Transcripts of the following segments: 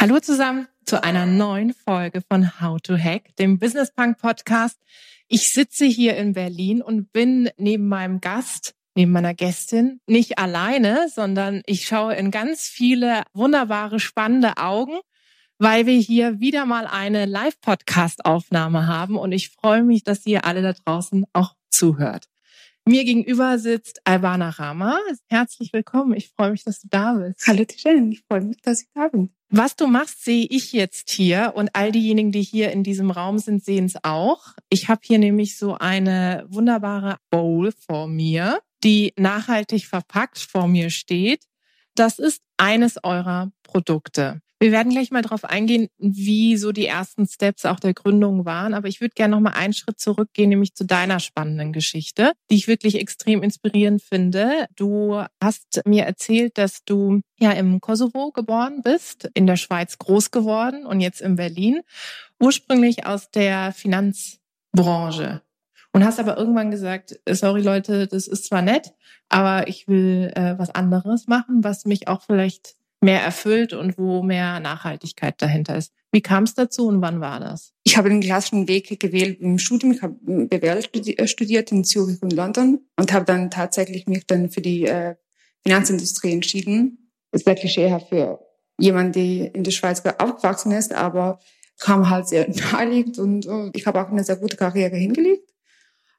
Hallo zusammen zu einer neuen Folge von How to Hack, dem Business Punk Podcast. Ich sitze hier in Berlin und bin neben meinem Gast, neben meiner Gästin, nicht alleine, sondern ich schaue in ganz viele wunderbare, spannende Augen, weil wir hier wieder mal eine Live-Podcast-Aufnahme haben und ich freue mich, dass ihr alle da draußen auch zuhört. Mir gegenüber sitzt Albana Rama. Herzlich willkommen. Ich freue mich, dass du da bist. Hallo Tijen, ich freue mich, dass ich da bin. Was du machst, sehe ich jetzt hier und all diejenigen, die hier in diesem Raum sind, sehen es auch. Ich habe hier nämlich so eine wunderbare Bowl vor mir, die nachhaltig verpackt vor mir steht. Das ist eines eurer Produkte. Wir werden gleich mal darauf eingehen, wie so die ersten Steps auch der Gründung waren. Aber ich würde gerne noch mal einen Schritt zurückgehen, nämlich zu deiner spannenden Geschichte, die ich wirklich extrem inspirierend finde. Du hast mir erzählt, dass du ja im Kosovo geboren bist, in der Schweiz groß geworden und jetzt in Berlin, ursprünglich aus der Finanzbranche. Und hast aber irgendwann gesagt, sorry Leute, das ist zwar nett, aber ich will äh, was anderes machen, was mich auch vielleicht mehr erfüllt und wo mehr Nachhaltigkeit dahinter ist. Wie kam es dazu und wann war das? Ich habe den klassischen Weg gewählt im Studium. Ich habe BWL äh, studiert in Zürich und London und habe dann tatsächlich mich dann für die äh, Finanzindustrie entschieden. Das ist sehr klischee für jemanden, der in der Schweiz aufgewachsen ist, aber kam halt sehr naheliegend und, und ich habe auch eine sehr gute Karriere hingelegt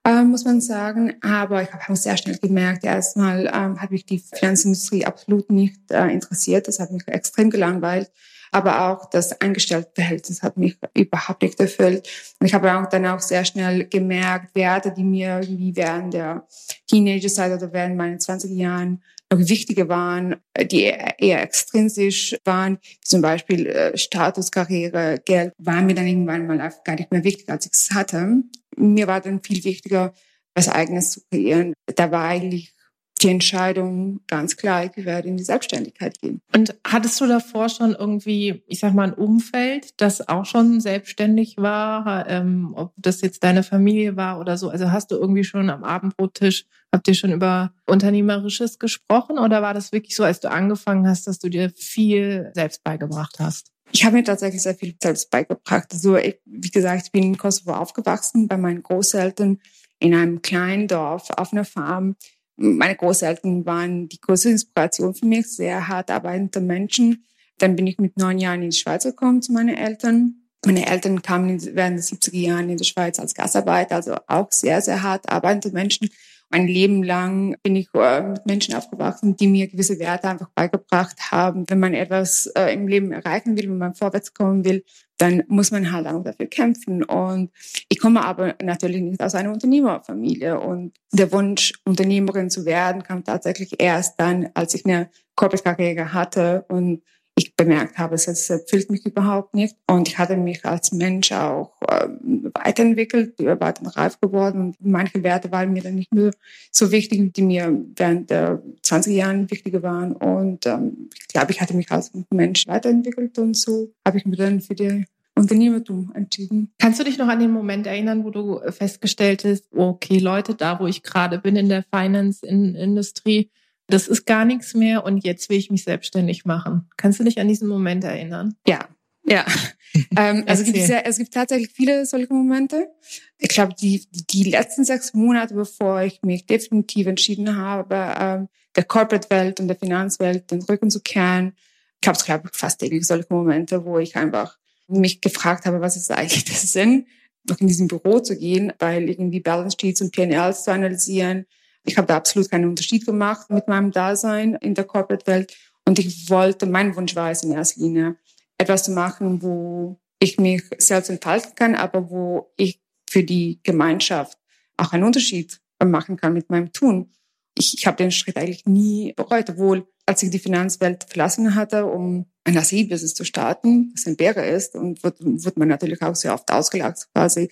äh, muss man sagen. Aber ich habe sehr schnell gemerkt, erstmal ähm, hat mich die Finanzindustrie absolut nicht äh, interessiert. Das hat mich extrem gelangweilt. Aber auch das Angestelltenverhältnis hat mich überhaupt nicht erfüllt. Und ich habe auch dann auch sehr schnell gemerkt, Werte, die mir irgendwie während der Teenagerzeit oder während meinen 20 Jahren noch wichtiger waren, die eher extrinsisch waren, zum Beispiel äh, Status, Karriere, Geld, waren mir dann irgendwann mal gar nicht mehr wichtig, als ich es hatte mir war dann viel wichtiger, was eigenes zu kreieren. Da war eigentlich die Entscheidung ganz klar, ich werde in die Selbstständigkeit gehen. Und hattest du davor schon irgendwie, ich sag mal, ein Umfeld, das auch schon selbstständig war, ähm, ob das jetzt deine Familie war oder so? Also hast du irgendwie schon am Abendbrottisch, habt ihr schon über Unternehmerisches gesprochen oder war das wirklich so, als du angefangen hast, dass du dir viel selbst beigebracht hast? Ich habe mir tatsächlich sehr viel selbst beigebracht. Also ich, wie gesagt, ich bin in Kosovo aufgewachsen bei meinen Großeltern in einem kleinen Dorf auf einer Farm. Meine Großeltern waren die große Inspiration für mich, sehr hart arbeitende Menschen. Dann bin ich mit neun Jahren in die Schweiz gekommen zu meinen Eltern. Meine Eltern kamen während der 70er Jahren in die Schweiz als Gastarbeiter, also auch sehr, sehr hart arbeitende Menschen mein Leben lang bin ich äh, mit Menschen aufgewachsen, die mir gewisse Werte einfach beigebracht haben. Wenn man etwas äh, im Leben erreichen will, wenn man vorwärts kommen will, dann muss man halt auch dafür kämpfen. Und ich komme aber natürlich nicht aus einer Unternehmerfamilie. Und der Wunsch, Unternehmerin zu werden, kam tatsächlich erst dann, als ich eine Corporate-Karriere hatte und ich bemerkt habe, es erfüllt mich überhaupt nicht. Und ich hatte mich als Mensch auch äh, weiterentwickelt, war dann reif geworden. Und manche Werte waren mir dann nicht mehr so wichtig, die mir während der 20 Jahren wichtiger waren. Und ähm, ich glaube, ich hatte mich als Mensch weiterentwickelt und so habe ich mich dann für die Unternehmertum entschieden. Kannst du dich noch an den Moment erinnern, wo du festgestellt hast, okay, Leute, da wo ich gerade bin in der Finance-Industrie, das ist gar nichts mehr und jetzt will ich mich selbstständig machen. Kannst du dich an diesen Moment erinnern? Ja, ja. ähm, also es gibt, sehr, es gibt tatsächlich viele solche Momente. Ich glaube, die, die letzten sechs Monate, bevor ich mich definitiv entschieden habe, ähm, der Corporate-Welt und der Finanzwelt den Rücken zu kehren, gab es, glaube ich, fast täglich solche Momente, wo ich einfach mich gefragt habe, was ist eigentlich der Sinn, noch in diesem Büro zu gehen, weil irgendwie Balance Sheets und P&Ls zu analysieren, ich habe da absolut keinen Unterschied gemacht mit meinem Dasein in der Corporate-Welt. Und ich wollte, mein Wunsch war es in erster Linie, etwas zu machen, wo ich mich selbst entfalten kann, aber wo ich für die Gemeinschaft auch einen Unterschied machen kann mit meinem Tun. Ich, ich habe den Schritt eigentlich nie bereut, obwohl als ich die Finanzwelt verlassen hatte, um ein Asylbusiness zu starten, was ein Bäre ist, und wird, wird man natürlich auch sehr oft ausgelacht, quasi,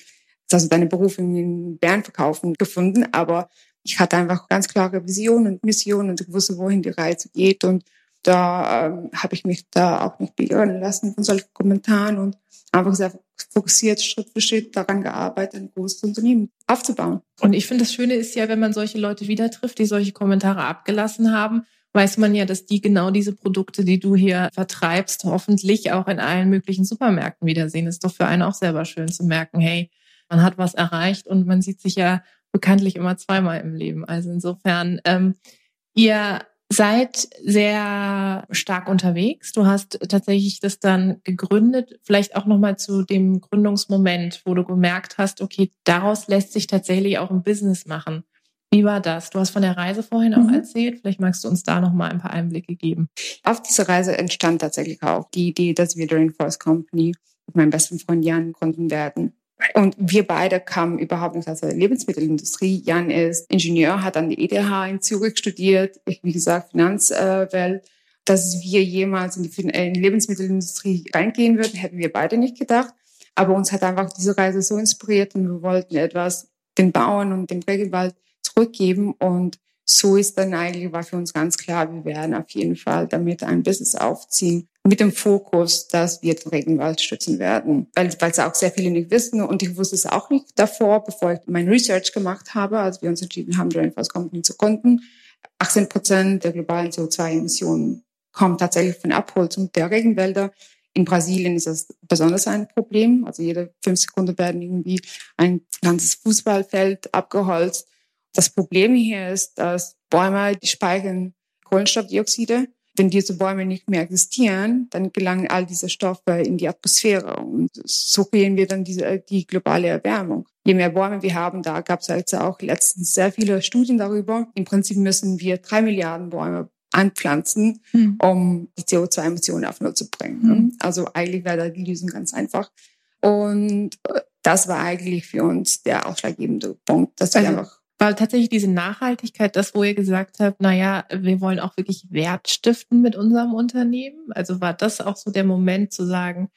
also deine Berufung in Bären verkaufen gefunden, aber ich hatte einfach ganz klare Vision und Mission und ich wusste, wohin die Reise geht und da ähm, habe ich mich da auch nicht beirren lassen von solchen Kommentaren und einfach sehr fokussiert Schritt für Schritt daran gearbeitet, ein großes Unternehmen aufzubauen. Und ich finde, das Schöne ist ja, wenn man solche Leute wieder trifft, die solche Kommentare abgelassen haben, weiß man ja, dass die genau diese Produkte, die du hier vertreibst, hoffentlich auch in allen möglichen Supermärkten wiedersehen. Ist doch für einen auch selber schön zu merken, hey, man hat was erreicht und man sieht sich ja bekanntlich immer zweimal im Leben. Also insofern, ähm, ihr seid sehr stark unterwegs. Du hast tatsächlich das dann gegründet, vielleicht auch nochmal zu dem Gründungsmoment, wo du gemerkt hast, okay, daraus lässt sich tatsächlich auch ein Business machen. Wie war das? Du hast von der Reise vorhin auch mhm. erzählt. Vielleicht magst du uns da noch mal ein paar Einblicke geben. Auf dieser Reise entstand tatsächlich auch die Idee, dass wir Drain Force Company mit meinem besten Freund Jan gründen werden. Und wir beide kamen überhaupt nicht aus der Lebensmittelindustrie. Jan ist Ingenieur, hat an der ETH in Zürich studiert. Ich, wie gesagt, Finanzwelt. Dass wir jemals in die, in die Lebensmittelindustrie reingehen würden, hätten wir beide nicht gedacht. Aber uns hat einfach diese Reise so inspiriert und wir wollten etwas den Bauern und dem Regenwald zurückgeben. Und so ist dann eigentlich, war für uns ganz klar, wir werden auf jeden Fall damit ein Business aufziehen. Mit dem Fokus, dass wir den Regenwald schützen werden. Weil, weil es auch sehr viele nicht wissen. Und ich wusste es auch nicht davor, bevor ich mein Research gemacht habe, als wir uns entschieden haben, Rainforest Company zu gründen. 18 Prozent der globalen CO2-Emissionen kommen tatsächlich von Abholzung der Regenwälder. In Brasilien ist das besonders ein Problem. Also jede fünf Sekunden werden irgendwie ein ganzes Fußballfeld abgeholzt. Das Problem hier ist, dass Bäume, die speichern Kohlenstoffdioxide. Wenn diese Bäume nicht mehr existieren, dann gelangen all diese Stoffe in die Atmosphäre und so kriegen wir dann diese, die globale Erwärmung. Je mehr Bäume wir haben, da gab es jetzt auch letztens sehr viele Studien darüber. Im Prinzip müssen wir drei Milliarden Bäume anpflanzen, hm. um die CO2-Emissionen auf Null zu bringen. Hm. Also eigentlich wäre da die Lösung ganz einfach. Und äh, das war eigentlich für uns der ausschlaggebende Punkt, dass also, wir einfach war tatsächlich diese Nachhaltigkeit das, wo ihr gesagt habt, na ja, wir wollen auch wirklich Wert stiften mit unserem Unternehmen? Also war das auch so der Moment zu sagen,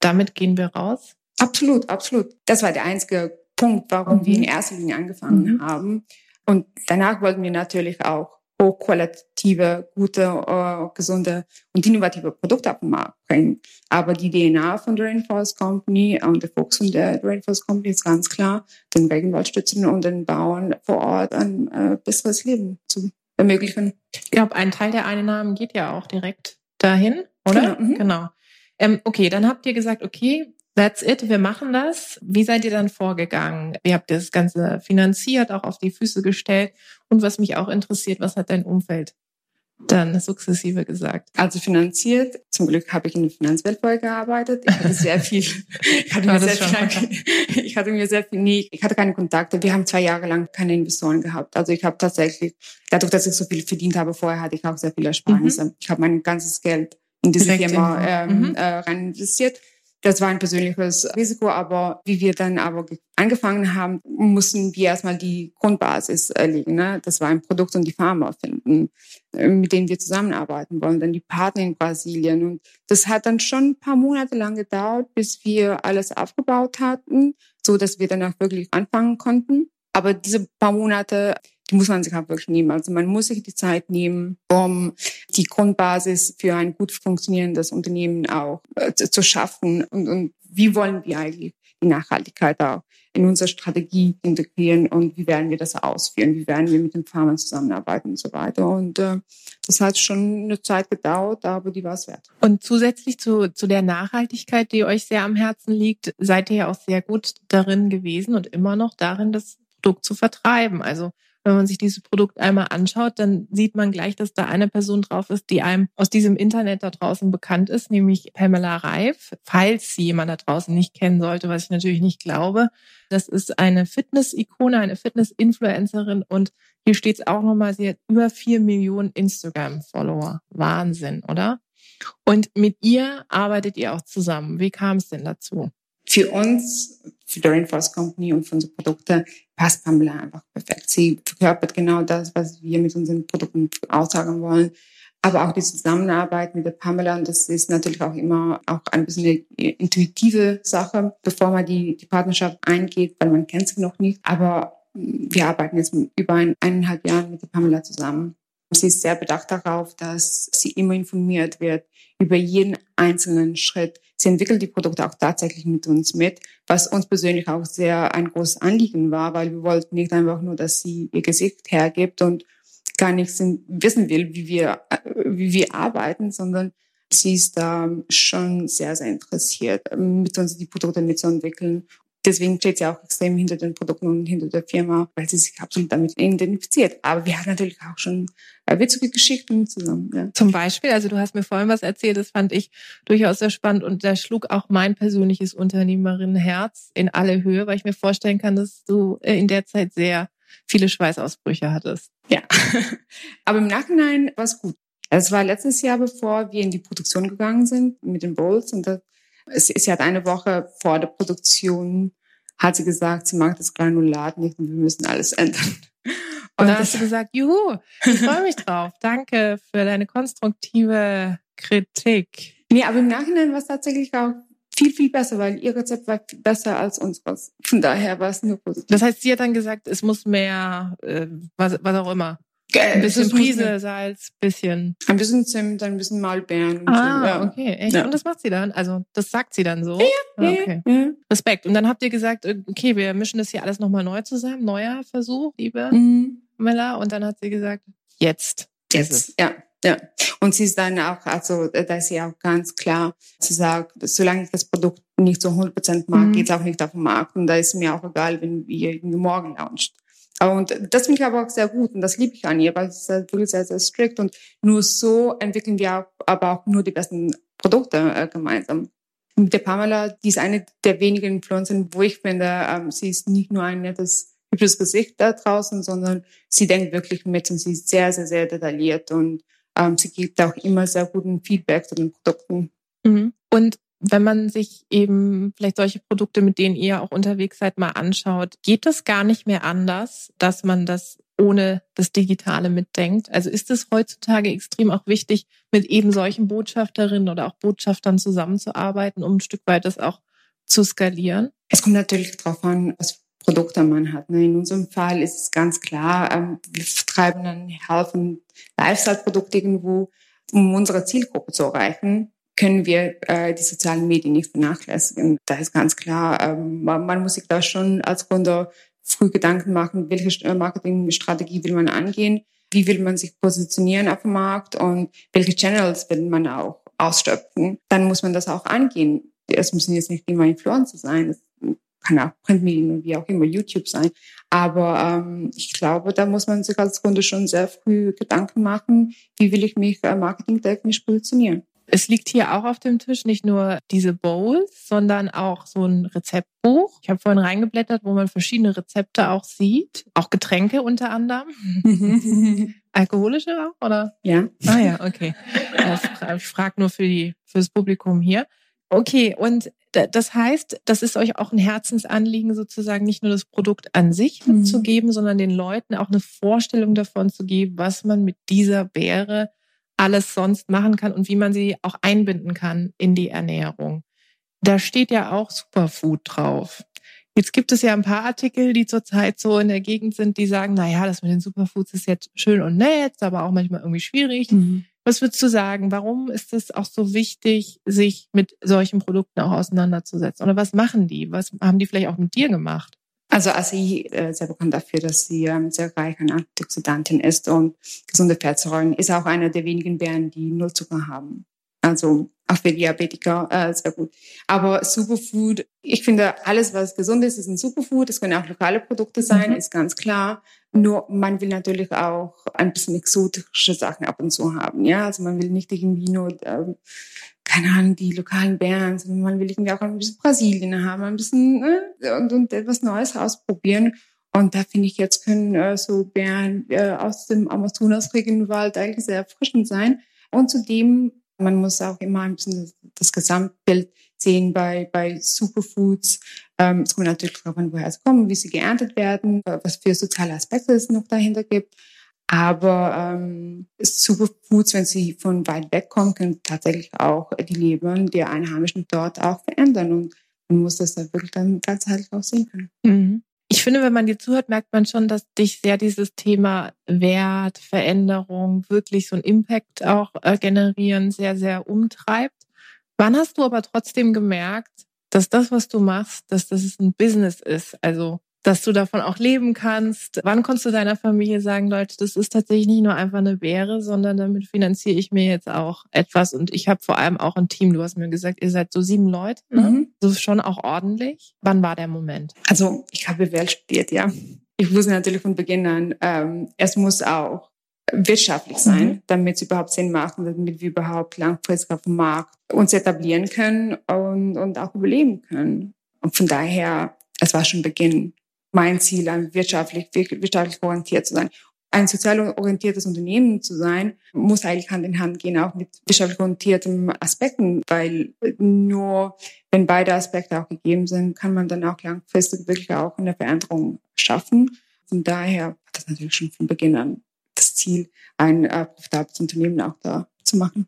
damit gehen wir raus? Absolut, absolut. Das war der einzige Punkt, warum mhm. wir in erster Linie angefangen mhm. haben. Und danach wollten wir natürlich auch hochqualitative, gute, äh, gesunde und innovative Produkte auf den Markt bringen. Aber die DNA von der Rainforest Company und der Fokus von der Rainforest Company ist ganz klar, den Regenwald stützen und den Bauern vor Ort ein äh, besseres Leben zu ermöglichen. Ich glaube, ein Teil der Einnahmen geht ja auch direkt dahin, oder? Genau. Mhm. genau. Ähm, okay, dann habt ihr gesagt, okay, That's it, wir machen das. Wie seid ihr dann vorgegangen? Wie habt ihr das Ganze finanziert, auch auf die Füße gestellt? Und was mich auch interessiert, was hat dein Umfeld dann sukzessive gesagt? Also finanziert, zum Glück habe ich in der Finanzwelt vorher gearbeitet. Ich hatte sehr viel, ich hatte, mir sehr viel, ich hatte mir sehr viel, nie, ich hatte keine Kontakte. Wir haben zwei Jahre lang keine Investoren gehabt. Also ich habe tatsächlich, dadurch, dass ich so viel verdient habe vorher, hatte ich auch sehr viele Ersparnisse. Mhm. Ich habe mein ganzes Geld in diese Direkt Firma ähm, mhm. äh, rein investiert. Das war ein persönliches Risiko, aber wie wir dann aber angefangen haben, mussten wir erstmal die Grundbasis legen. Ne? Das war ein Produkt und die Pharma finden, äh, mit denen wir zusammenarbeiten wollen, dann die Partner in Brasilien. Und das hat dann schon ein paar Monate lang gedauert, bis wir alles aufgebaut hatten, so dass wir dann auch wirklich anfangen konnten. Aber diese paar Monate die muss man sich auch wirklich nehmen. Also man muss sich die Zeit nehmen, um die Grundbasis für ein gut funktionierendes Unternehmen auch äh, zu, zu schaffen. Und, und wie wollen wir eigentlich die Nachhaltigkeit auch in unsere Strategie integrieren und wie werden wir das ausführen, wie werden wir mit den Farmern zusammenarbeiten und so weiter. Und äh, das hat schon eine Zeit gedauert, aber die war es wert. Und zusätzlich zu, zu der Nachhaltigkeit, die euch sehr am Herzen liegt, seid ihr ja auch sehr gut darin gewesen und immer noch darin, das Produkt zu vertreiben. Also wenn man sich dieses Produkt einmal anschaut, dann sieht man gleich, dass da eine Person drauf ist, die einem aus diesem Internet da draußen bekannt ist, nämlich Pamela Reif. Falls sie jemand da draußen nicht kennen sollte, was ich natürlich nicht glaube. Das ist eine Fitness-Ikone, eine Fitness-Influencerin und hier steht es auch nochmal, sie hat über vier Millionen Instagram-Follower. Wahnsinn, oder? Und mit ihr arbeitet ihr auch zusammen. Wie kam es denn dazu? Für uns, für die Rainforest Company und für unsere Produkte passt Pamela einfach perfekt. Sie verkörpert genau das, was wir mit unseren Produkten aussagen wollen. aber auch die Zusammenarbeit mit der Pamela, und das ist natürlich auch immer auch ein bisschen eine intuitive Sache, bevor man die, die Partnerschaft eingeht, weil man kennt sie noch nicht. Aber wir arbeiten jetzt über ein, eineinhalb Jahren mit der Pamela zusammen. Sie ist sehr bedacht darauf, dass sie immer informiert wird über jeden einzelnen Schritt. Sie entwickelt die Produkte auch tatsächlich mit uns mit, was uns persönlich auch sehr ein großes Anliegen war, weil wir wollten nicht einfach nur, dass sie ihr Gesicht hergibt und gar nichts wissen will, wie wir, wie wir arbeiten, sondern sie ist da schon sehr, sehr interessiert, mit uns die Produkte mitzuentwickeln Deswegen steht sie auch extrem hinter den Produkten und hinter der Firma, weil sie sich absolut damit identifiziert. Aber wir haben natürlich auch schon äh, witzige Geschichten zusammen. Ja. Zum Beispiel, also du hast mir vorhin was erzählt, das fand ich durchaus sehr spannend und da schlug auch mein persönliches Unternehmerinnenherz in alle Höhe, weil ich mir vorstellen kann, dass du äh, in der Zeit sehr viele Schweißausbrüche hattest. Ja, aber im Nachhinein war es gut. Es war letztes Jahr, bevor wir in die Produktion gegangen sind mit den Bowls und das sie hat eine Woche vor der Produktion hat sie gesagt, sie mag das Granulat nicht und wir müssen alles ändern. Und dann hast du gesagt, juhu, ich freue mich drauf. Danke für deine konstruktive Kritik. Nee, aber im Nachhinein war es tatsächlich auch viel, viel besser, weil ihr Rezept war besser als unseres. Von daher war es nur positiv. Das heißt, sie hat dann gesagt, es muss mehr, äh, was, was auch immer. Ein bisschen Prise, Salz, bisschen. Ein bisschen Zimt, ein bisschen Malbeeren. Ah, so, ja. okay, echt. Ja. Und das macht sie dann? Also, das sagt sie dann so? Ja, ah, okay. ja. Respekt. Und dann habt ihr gesagt, äh, okay, wir mischen das hier alles nochmal neu zusammen. Neuer Versuch, liebe mhm. Mella. Und dann hat sie gesagt, jetzt. Jetzt, ja. Ja, und sie ist dann auch, also da ist sie auch ganz klar, sie sagt, solange ich das Produkt nicht zu 100 Prozent mag, mhm. geht es auch nicht auf den Markt. Und da ist mir auch egal, wenn irgendwie morgen launcht. Und das finde ich aber auch sehr gut und das liebe ich an ihr, weil sie ist wirklich sehr, sehr strikt und nur so entwickeln wir aber auch nur die besten Produkte äh, gemeinsam. Mit der Pamela, die ist eine der wenigen Influencer, wo ich finde, ähm, sie ist nicht nur ein nettes, hübsches Gesicht da draußen, sondern sie denkt wirklich mit und sie ist sehr, sehr, sehr detailliert und ähm, sie gibt auch immer sehr guten Feedback zu den Produkten. Mhm. Und wenn man sich eben vielleicht solche Produkte, mit denen ihr auch unterwegs seid, mal anschaut, geht es gar nicht mehr anders, dass man das ohne das Digitale mitdenkt? Also ist es heutzutage extrem auch wichtig, mit eben solchen Botschafterinnen oder auch Botschaftern zusammenzuarbeiten, um ein Stück weit das auch zu skalieren? Es kommt natürlich darauf an, was Produkte man hat. Ne? In unserem Fall ist es ganz klar, ähm, wir vertreiben ein Health- und Lifestyle-Produkt irgendwo, um unsere Zielgruppe zu erreichen können wir äh, die sozialen Medien nicht vernachlässigen. Da ist ganz klar, ähm, man, man muss sich da schon als Gründer früh Gedanken machen, welche äh, Marketingstrategie will man angehen, wie will man sich positionieren auf dem Markt und welche Channels will man auch ausstöpfen. Dann muss man das auch angehen. Es müssen jetzt nicht immer Influencer sein, es kann auch Printmedien wie auch immer YouTube sein. Aber ähm, ich glaube, da muss man sich als Kunde schon sehr früh Gedanken machen, wie will ich mich äh, marketingtechnisch positionieren. Es liegt hier auch auf dem Tisch nicht nur diese Bowls, sondern auch so ein Rezeptbuch. Ich habe vorhin reingeblättert, wo man verschiedene Rezepte auch sieht, auch Getränke unter anderem. Alkoholische auch, oder? Ja. Ah ja, okay. Ich frage nur für die fürs Publikum hier. Okay, und das heißt, das ist euch auch ein Herzensanliegen, sozusagen nicht nur das Produkt an sich mhm. zu geben, sondern den Leuten auch eine Vorstellung davon zu geben, was man mit dieser Beere alles sonst machen kann und wie man sie auch einbinden kann in die Ernährung. Da steht ja auch Superfood drauf. Jetzt gibt es ja ein paar Artikel, die zurzeit so in der Gegend sind, die sagen, na ja, das mit den Superfoods ist jetzt schön und nett, aber auch manchmal irgendwie schwierig. Mhm. Was würdest du sagen? Warum ist es auch so wichtig, sich mit solchen Produkten auch auseinanderzusetzen? Oder was machen die? Was haben die vielleicht auch mit dir gemacht? Also Acai äh, sehr bekannt dafür, dass sie ähm, sehr reich an Antioxidanten ist und gesunde Fettsäuren. Ist auch einer der wenigen Beeren, die null Zucker haben. Also auch für Diabetiker äh, sehr gut. Aber Superfood, ich finde, alles, was gesund ist, ist ein Superfood. Es können auch lokale Produkte sein, mhm. ist ganz klar. Nur man will natürlich auch ein bisschen exotische Sachen ab und zu haben. Ja, also man will nicht irgendwie nur ähm, keine Ahnung, die lokalen Bären, sondern man will irgendwie auch ein bisschen Brasilien haben, ein bisschen äh, und, und etwas Neues ausprobieren. Und da finde ich, jetzt können äh, so Bären äh, aus dem Amazonas-Regenwald eigentlich sehr erfrischend sein. Und zudem, man muss auch immer ein bisschen das, das Gesamtbild sehen bei, bei Superfoods. Ähm, es kommt natürlich darauf an, woher sie kommen, wie sie geerntet werden, was für soziale Aspekte es noch dahinter gibt. Aber ähm, Superfoods, wenn sie von weit weg kommen, können tatsächlich auch die Leben der Einheimischen dort auch verändern. Und man muss das dann wirklich dann ganzheitlich auch sehen können. Mhm. Ich finde, wenn man dir zuhört, merkt man schon, dass dich sehr dieses Thema Wert, Veränderung, wirklich so ein Impact auch äh, generieren, sehr, sehr umtreibt. Wann hast du aber trotzdem gemerkt, dass das, was du machst, dass das ein Business ist? Also dass du davon auch leben kannst. Wann konntest du deiner Familie sagen, Leute, das ist tatsächlich nicht nur einfach eine Beere, sondern damit finanziere ich mir jetzt auch etwas und ich habe vor allem auch ein Team. Du hast mir gesagt, ihr seid so sieben Leute, ne? Mhm. Das ist schon auch ordentlich. Wann war der Moment? Also ich habe BWL studiert, ja. Ich wusste natürlich von Beginn an, ähm, es muss auch wirtschaftlich sein, mhm. damit es überhaupt Sinn macht und damit wir überhaupt langfristig auf dem Markt uns etablieren können und, und auch überleben können. Und von daher, es war schon Beginn mein Ziel, ein wirtschaftlich, wirtschaftlich orientiert zu sein. Ein sozial orientiertes Unternehmen zu sein, muss eigentlich Hand in Hand gehen, auch mit wirtschaftlich orientierten Aspekten, weil nur wenn beide Aspekte auch gegeben sind, kann man dann auch langfristig wirklich auch eine Veränderung schaffen. Von daher hat das natürlich schon von Beginn an das Ziel, ein äh, profitables Unternehmen auch da zu machen.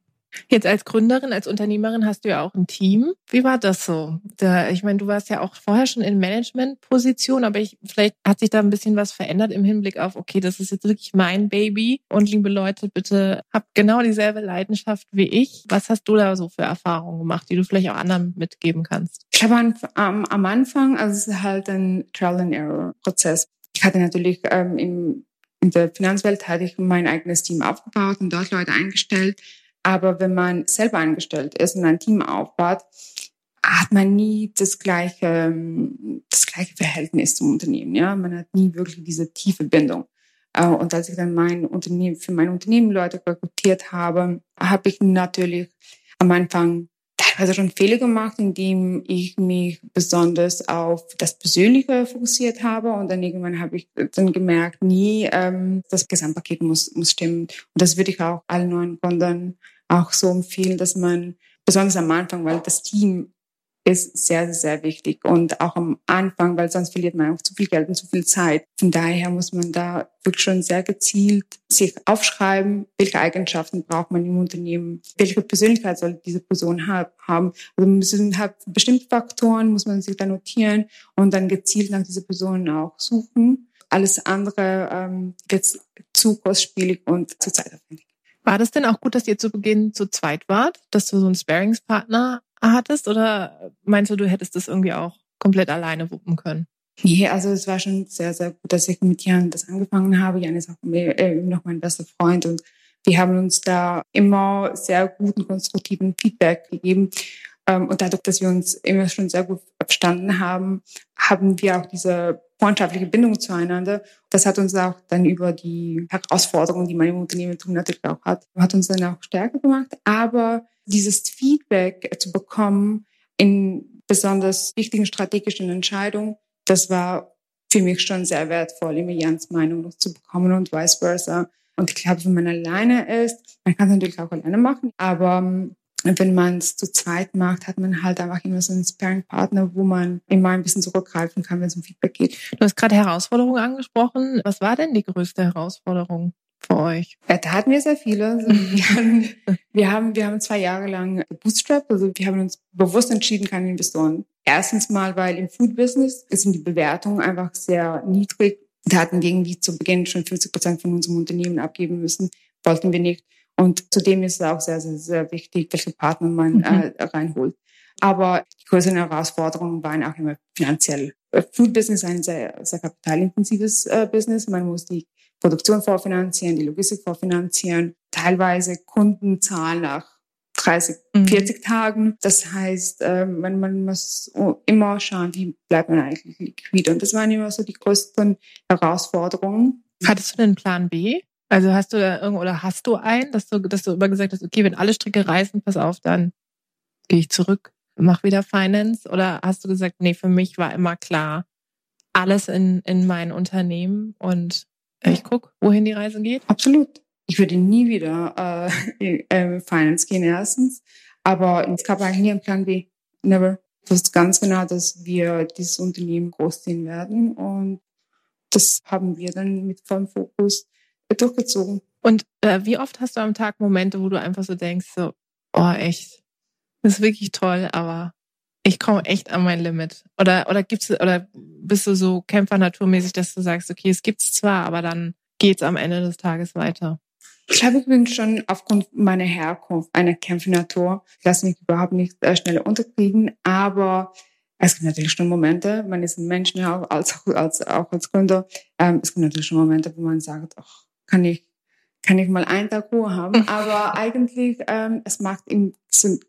Jetzt als Gründerin, als Unternehmerin hast du ja auch ein Team. Wie war das so? Da, ich meine, du warst ja auch vorher schon in Managementposition, aber ich, vielleicht hat sich da ein bisschen was verändert im Hinblick auf, okay, das ist jetzt wirklich mein Baby. Und liebe Leute, bitte habt genau dieselbe Leidenschaft wie ich. Was hast du da so für Erfahrungen gemacht, die du vielleicht auch anderen mitgeben kannst? Ich habe am, am Anfang, also es ist halt ein Trial and Error Prozess. Ich hatte natürlich ähm, in, in der Finanzwelt hatte ich mein eigenes Team aufgebaut und dort Leute eingestellt aber wenn man selber angestellt ist und ein Team aufbaut, hat man nie das gleiche, das gleiche Verhältnis zum Unternehmen. Ja, man hat nie wirklich diese tiefe Bindung. Äh, und als ich dann mein Unternehmen, für mein Unternehmen Leute rekrutiert habe, habe ich natürlich am Anfang teilweise schon Fehler gemacht, indem ich mich besonders auf das Persönliche fokussiert habe. Und dann irgendwann habe ich dann gemerkt, nie, ähm, das Gesamtpaket muss, muss stimmen. Und das würde ich auch allen neuen Gründern auch so empfehlen, dass man besonders am Anfang, weil das Team ist sehr, sehr wichtig. Und auch am Anfang, weil sonst verliert man auch zu viel Geld und zu viel Zeit. Von daher muss man da wirklich schon sehr gezielt sich aufschreiben, welche Eigenschaften braucht man im Unternehmen, welche Persönlichkeit soll diese Person haben. Also müssen halt bestimmte Faktoren, muss man sich da notieren und dann gezielt nach dieser Person auch suchen. Alles andere ähm, wird zu kostspielig und zu zeitaufwendig. War das denn auch gut, dass ihr zu Beginn zu zweit wart, dass du so einen Sparingspartner hattest oder meinst du, du hättest das irgendwie auch komplett alleine wuppen können? Nee, also es war schon sehr, sehr gut, dass ich mit Jan das angefangen habe. Jan ist auch äh, noch mein bester Freund und wir haben uns da immer sehr guten, konstruktiven Feedback gegeben. Ähm, und dadurch, dass wir uns immer schon sehr gut verstanden haben, haben wir auch diese freundschaftliche Bindung zueinander. Das hat uns auch dann über die Herausforderungen, die man im Unternehmen natürlich auch hat, hat uns dann auch stärker gemacht. Aber dieses Feedback zu bekommen in besonders wichtigen strategischen Entscheidungen, das war für mich schon sehr wertvoll, immer Jans Meinung noch zu bekommen und vice versa. Und ich glaube, wenn man alleine ist, man kann es natürlich auch alleine machen, aber ähm, wenn man es zu zweit macht, hat man halt einfach immer so einen Sparring-Partner, wo man immer ein bisschen zurückgreifen kann, wenn es um Feedback geht. Du hast gerade Herausforderungen angesprochen. Was war denn die größte Herausforderung? für euch? Ja, da hatten wir sehr viele. Also wir, haben, wir, haben, wir haben zwei Jahre lang Bootstrap, also wir haben uns bewusst entschieden, keine Investoren. Erstens mal, weil im Food-Business sind die Bewertungen einfach sehr niedrig. Da hatten wir irgendwie zu Beginn schon 50 Prozent von unserem Unternehmen abgeben müssen. Wollten wir nicht. Und zudem ist es auch sehr, sehr, sehr wichtig, welche Partner man mhm. äh, reinholt. Aber die größeren Herausforderungen waren auch immer finanziell. Food Business ist ein sehr, sehr kapitalintensives äh, Business. Man muss die Produktion vorfinanzieren, die Logistik vorfinanzieren, teilweise Kundenzahlen nach 30, mhm. 40 Tagen. Das heißt, äh, man, man muss immer schauen, wie bleibt man eigentlich liquide. Und das waren immer so die größten Herausforderungen. Hattest du einen Plan B? Also hast du da irgendwo oder hast du einen, dass du, dass du immer gesagt hast, okay, wenn alle Stricke reißen, pass auf, dann gehe ich zurück, mach wieder Finance? Oder hast du gesagt, nee, für mich war immer klar, alles in, in mein Unternehmen und ich guck, wohin die Reise geht? Absolut. Ich würde nie wieder äh, in, äh, Finance gehen, erstens. Aber es gab eigentlich nie einen Plan B. Never. Ich wusste ganz genau, dass wir dieses Unternehmen großziehen werden. Und das haben wir dann mit vollem Fokus durchgezogen. Und äh, wie oft hast du am Tag Momente, wo du einfach so denkst, so, oh echt, das ist wirklich toll, aber ich komme echt an mein Limit. Oder oder gibt's oder bist du so Kämpfernaturmäßig, dass du sagst, okay, es gibt's zwar, aber dann geht's am Ende des Tages weiter. Ich glaube, ich bin schon aufgrund meiner Herkunft eine Kämpfernatur. Ich lasse mich überhaupt nicht äh, schnell unterkriegen, aber es gibt natürlich schon Momente, man ist ein Mensch, ja, als, als, auch als Gründer, ähm, es gibt natürlich schon Momente, wo man sagt, ach, kann ich kann ich mal einen Tag Ruhe haben. Aber eigentlich, ähm, es macht in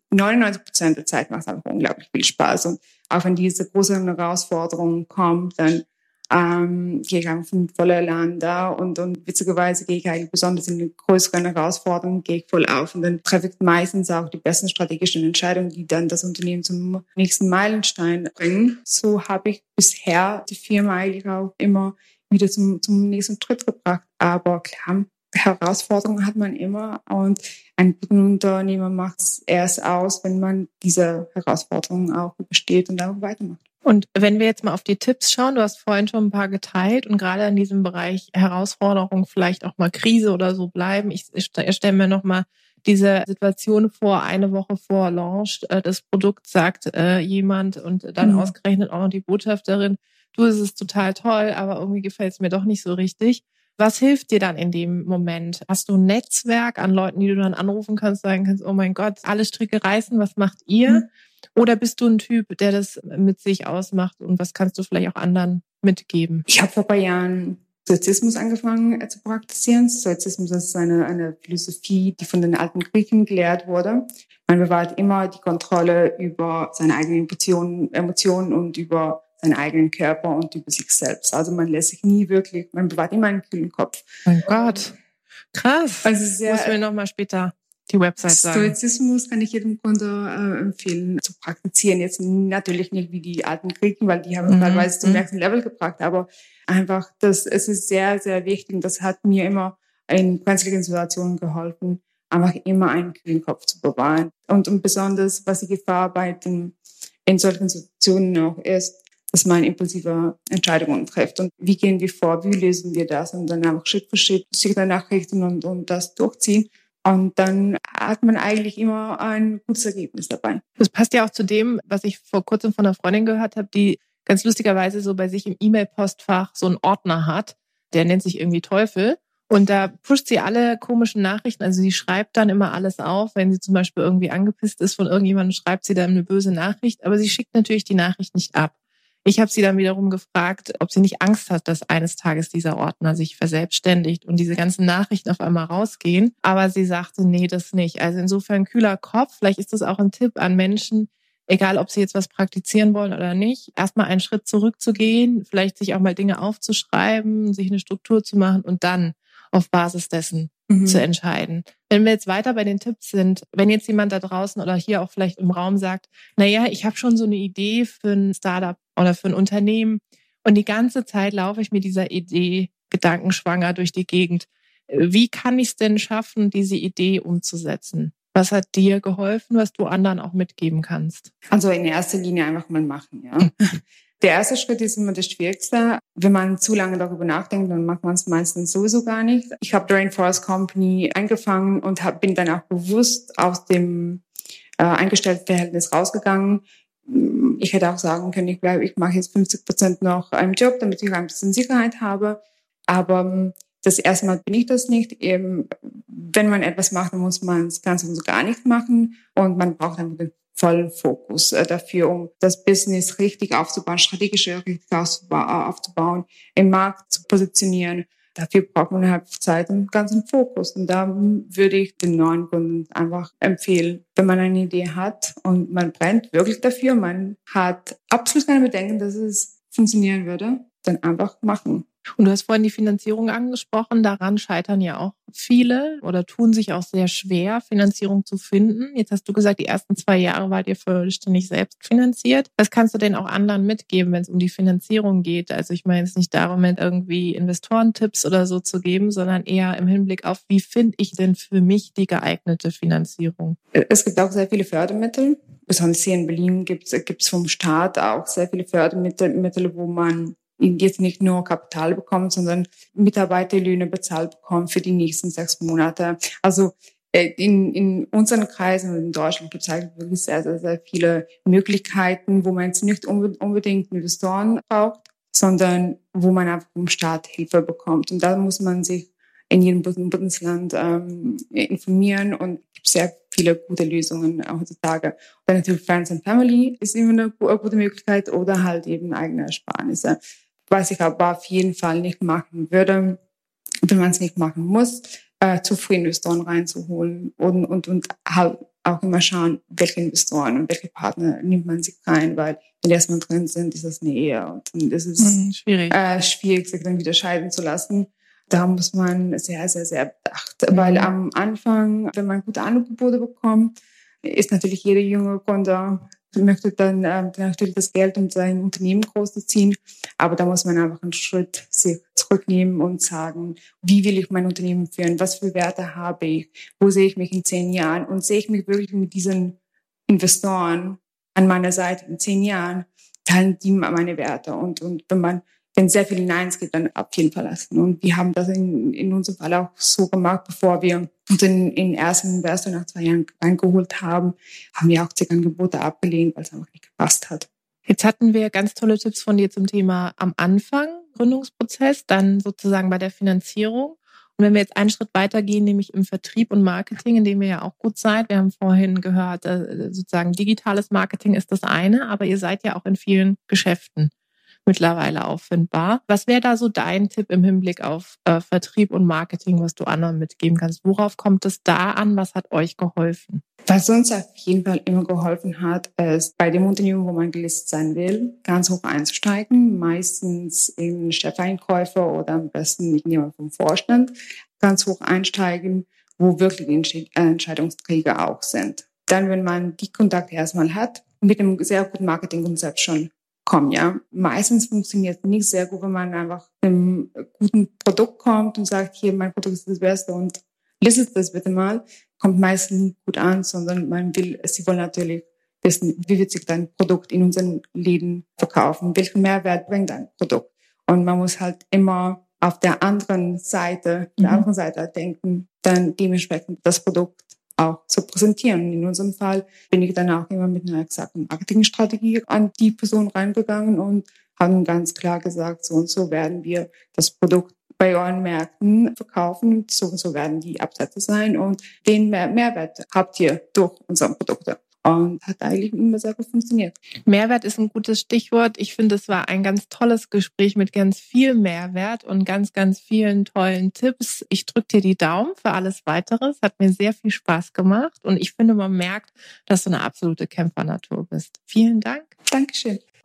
99 Prozent der Zeit macht einfach unglaublich viel Spaß. Und auch wenn diese große Herausforderung kommt, dann ähm, gehe ich einfach mit voller Elan da und, und witzigerweise gehe ich eigentlich besonders in die größeren Herausforderungen, gehe ich voll auf und dann treffe ich meistens auch die besten strategischen Entscheidungen, die dann das Unternehmen zum nächsten Meilenstein bringen. So habe ich bisher die Firma eigentlich auch immer wieder zum, zum nächsten Schritt gebracht. Aber klar, Herausforderungen hat man immer und ein guter Unternehmer macht es erst aus, wenn man diese Herausforderungen auch übersteht und auch weitermacht. Und wenn wir jetzt mal auf die Tipps schauen, du hast vorhin schon ein paar geteilt und gerade in diesem Bereich Herausforderungen, vielleicht auch mal Krise oder so bleiben. Ich, ich stelle mir nochmal diese Situation vor, eine Woche vor Launch, äh, das Produkt sagt äh, jemand und dann mhm. ausgerechnet auch noch die Botschafterin, du, es ist total toll, aber irgendwie gefällt es mir doch nicht so richtig. Was hilft dir dann in dem Moment? Hast du ein Netzwerk an Leuten, die du dann anrufen kannst, sagen kannst, oh mein Gott, alle Stricke reißen, was macht ihr? Mhm. Oder bist du ein Typ, der das mit sich ausmacht und was kannst du vielleicht auch anderen mitgeben? Ich habe vor ein paar Jahren Stoizismus angefangen äh, zu praktizieren. Stoizismus ist eine, eine Philosophie, die von den alten Griechen gelehrt wurde. Man bewahrt immer die Kontrolle über seine eigenen Emotionen, Emotionen und über seinen eigenen Körper und über sich selbst. Also man lässt sich nie wirklich, man bewahrt immer einen kühlen Kopf. Mein Gott. Krass. Also sehr, Muss mir nochmal später die Website sagen. Stoizismus kann ich jedem Kunde äh, empfehlen zu praktizieren. Jetzt natürlich nicht wie die alten Griechen, weil die haben mhm. teilweise zum mhm. nächsten Level gebracht, aber einfach, das, es ist sehr, sehr wichtig. Und das hat mir immer in brenzligen Situationen geholfen, einfach immer einen kühlen Kopf zu bewahren. Und, und besonders, was die Gefahr bei den, in solchen Situationen auch ist, dass man impulsive Entscheidungen trifft. Und wie gehen wir vor? Wie lösen wir das? Und dann einfach Schritt für Schritt sich danach richten und, und das durchziehen. Und dann hat man eigentlich immer ein gutes Ergebnis dabei. Das passt ja auch zu dem, was ich vor kurzem von einer Freundin gehört habe, die ganz lustigerweise so bei sich im E-Mail-Postfach so einen Ordner hat, der nennt sich irgendwie Teufel. Und da pusht sie alle komischen Nachrichten. Also sie schreibt dann immer alles auf. Wenn sie zum Beispiel irgendwie angepisst ist von irgendjemandem, schreibt sie dann eine böse Nachricht. Aber sie schickt natürlich die Nachricht nicht ab. Ich habe sie dann wiederum gefragt, ob sie nicht Angst hat, dass eines Tages dieser Ordner sich verselbstständigt und diese ganzen Nachrichten auf einmal rausgehen. Aber sie sagte, nee, das nicht. Also insofern kühler Kopf. Vielleicht ist das auch ein Tipp an Menschen, egal ob sie jetzt was praktizieren wollen oder nicht, erstmal einen Schritt zurückzugehen, vielleicht sich auch mal Dinge aufzuschreiben, sich eine Struktur zu machen und dann auf Basis dessen mhm. zu entscheiden. Wenn wir jetzt weiter bei den Tipps sind, wenn jetzt jemand da draußen oder hier auch vielleicht im Raum sagt, na ja, ich habe schon so eine Idee für ein Startup oder für ein Unternehmen und die ganze Zeit laufe ich mit dieser Idee gedankenschwanger durch die Gegend. Wie kann ich es denn schaffen, diese Idee umzusetzen? Was hat dir geholfen, was du anderen auch mitgeben kannst? Also in erster Linie einfach mal machen, ja. Der erste Schritt ist immer das Schwierigste. Wenn man zu lange darüber nachdenkt, dann macht man es meistens sowieso gar nicht. Ich habe Rainforest Company angefangen und hab, bin dann auch bewusst aus dem äh, eingestellten Verhältnis rausgegangen. Ich hätte auch sagen können, ich, bleib, ich mache jetzt 50 Prozent noch einen Job, damit ich ein bisschen Sicherheit habe. Aber ähm, das erste Mal bin ich das nicht. Eben, wenn man etwas macht, dann muss man es ganz und gar nicht machen und man braucht dann den vollen Fokus äh, dafür, um das Business richtig aufzubauen, strategisch richtig aufzubauen, im Markt zu positionieren. Dafür braucht man halt Zeit und ganzen Fokus. Und da würde ich den neuen Kunden einfach empfehlen, wenn man eine Idee hat und man brennt wirklich dafür, man hat absolut keine Bedenken, dass es funktionieren würde, dann einfach machen. Und du hast vorhin die Finanzierung angesprochen. Daran scheitern ja auch viele oder tun sich auch sehr schwer, Finanzierung zu finden. Jetzt hast du gesagt, die ersten zwei Jahre wart ihr vollständig selbst finanziert. Was kannst du denn auch anderen mitgeben, wenn es um die Finanzierung geht? Also ich meine es nicht darum, irgendwie Investorentipps oder so zu geben, sondern eher im Hinblick auf, wie finde ich denn für mich die geeignete Finanzierung? Es gibt auch sehr viele Fördermittel. Besonders hier in Berlin gibt es vom Staat auch sehr viele Fördermittel, wo man jetzt nicht nur Kapital bekommen, sondern Mitarbeiterlöhne bezahlt bekommen für die nächsten sechs Monate. Also äh, in, in unseren Kreisen in Deutschland gibt es halt wirklich sehr, sehr, sehr viele Möglichkeiten, wo man jetzt nicht unbedingt Investoren braucht, sondern wo man einfach vom Staat Hilfe bekommt. Und da muss man sich in jedem Bundesland ähm, informieren und gibt sehr viele gute Lösungen heutzutage. Und dann natürlich Friends and Family ist immer eine gute Möglichkeit oder halt eben eigene Ersparnisse. Was ich aber auf jeden Fall nicht machen würde, wenn man es nicht machen muss, äh, zu früh Investoren reinzuholen und, und, und halt auch immer schauen, welche Investoren und welche Partner nimmt man sich rein, weil wenn die erstmal drin sind, ist das eine Ehe und dann ist es mhm, schwierig. Äh, schwierig, sich dann wieder scheiden zu lassen. Da muss man sehr, sehr, sehr bedacht, mhm. weil am Anfang, wenn man gute Angebote bekommt, ist natürlich jeder junge Kunde möchte dann äh, natürlich das Geld, um sein Unternehmen groß zu ziehen. Aber da muss man einfach einen Schritt sich zurücknehmen und sagen, wie will ich mein Unternehmen führen? Was für Werte habe ich? Wo sehe ich mich in zehn Jahren? Und sehe ich mich wirklich mit diesen Investoren an meiner Seite in zehn Jahren? Teilen die meine Werte? Und, und wenn man wenn sehr viele Neins gibt, dann auf jeden Fall lassen. Und wir haben das in, in unserem Fall auch so gemacht, bevor wir uns in, in ersten Investor nach zwei Jahren reingeholt haben, haben wir auch zig Angebote abgelehnt, weil es einfach nicht gepasst hat. Jetzt hatten wir ganz tolle Tipps von dir zum Thema am Anfang, Gründungsprozess, dann sozusagen bei der Finanzierung. Und wenn wir jetzt einen Schritt weitergehen, nämlich im Vertrieb und Marketing, in dem ihr ja auch gut seid, wir haben vorhin gehört, äh, sozusagen digitales Marketing ist das eine, aber ihr seid ja auch in vielen Geschäften mittlerweile auffindbar. Was wäre da so dein Tipp im Hinblick auf äh, Vertrieb und Marketing, was du anderen mitgeben kannst? Worauf kommt es da an? Was hat euch geholfen? Was uns auf jeden Fall immer geholfen hat, ist bei dem Unternehmen, wo man gelistet sein will, ganz hoch einzusteigen. Meistens in Chefeinkäufer oder am besten jemand vom Vorstand. Ganz hoch einsteigen, wo wirklich die Entscheidungsträger auch sind. Dann, wenn man die Kontakte erstmal hat, mit einem sehr guten Marketingkonzept schon kommen, ja. Meistens funktioniert es nicht sehr gut, wenn man einfach mit einem guten Produkt kommt und sagt, hier, mein Produkt ist das Beste und listet das bitte mal. Kommt meistens nicht gut an, sondern man will, sie wollen natürlich wissen, wie wird sich dein Produkt in unseren Läden verkaufen? Welchen Mehrwert bringt dein Produkt? Und man muss halt immer auf der anderen Seite, mhm. der anderen Seite denken, dann dementsprechend das Produkt auch zu präsentieren. In unserem Fall bin ich dann auch immer mit einer exakten Marketingstrategie an die Person reingegangen und haben ganz klar gesagt, so und so werden wir das Produkt bei euren Märkten verkaufen, so und so werden die Absätze sein und den Mehrwert habt ihr durch unsere Produkte und hat eigentlich immer sehr gut funktioniert. Mehrwert ist ein gutes Stichwort. Ich finde, es war ein ganz tolles Gespräch mit ganz viel Mehrwert und ganz, ganz vielen tollen Tipps. Ich drücke dir die Daumen für alles weitere. Es hat mir sehr viel Spaß gemacht und ich finde, man merkt, dass du eine absolute Kämpfernatur bist. Vielen Dank. Dankeschön.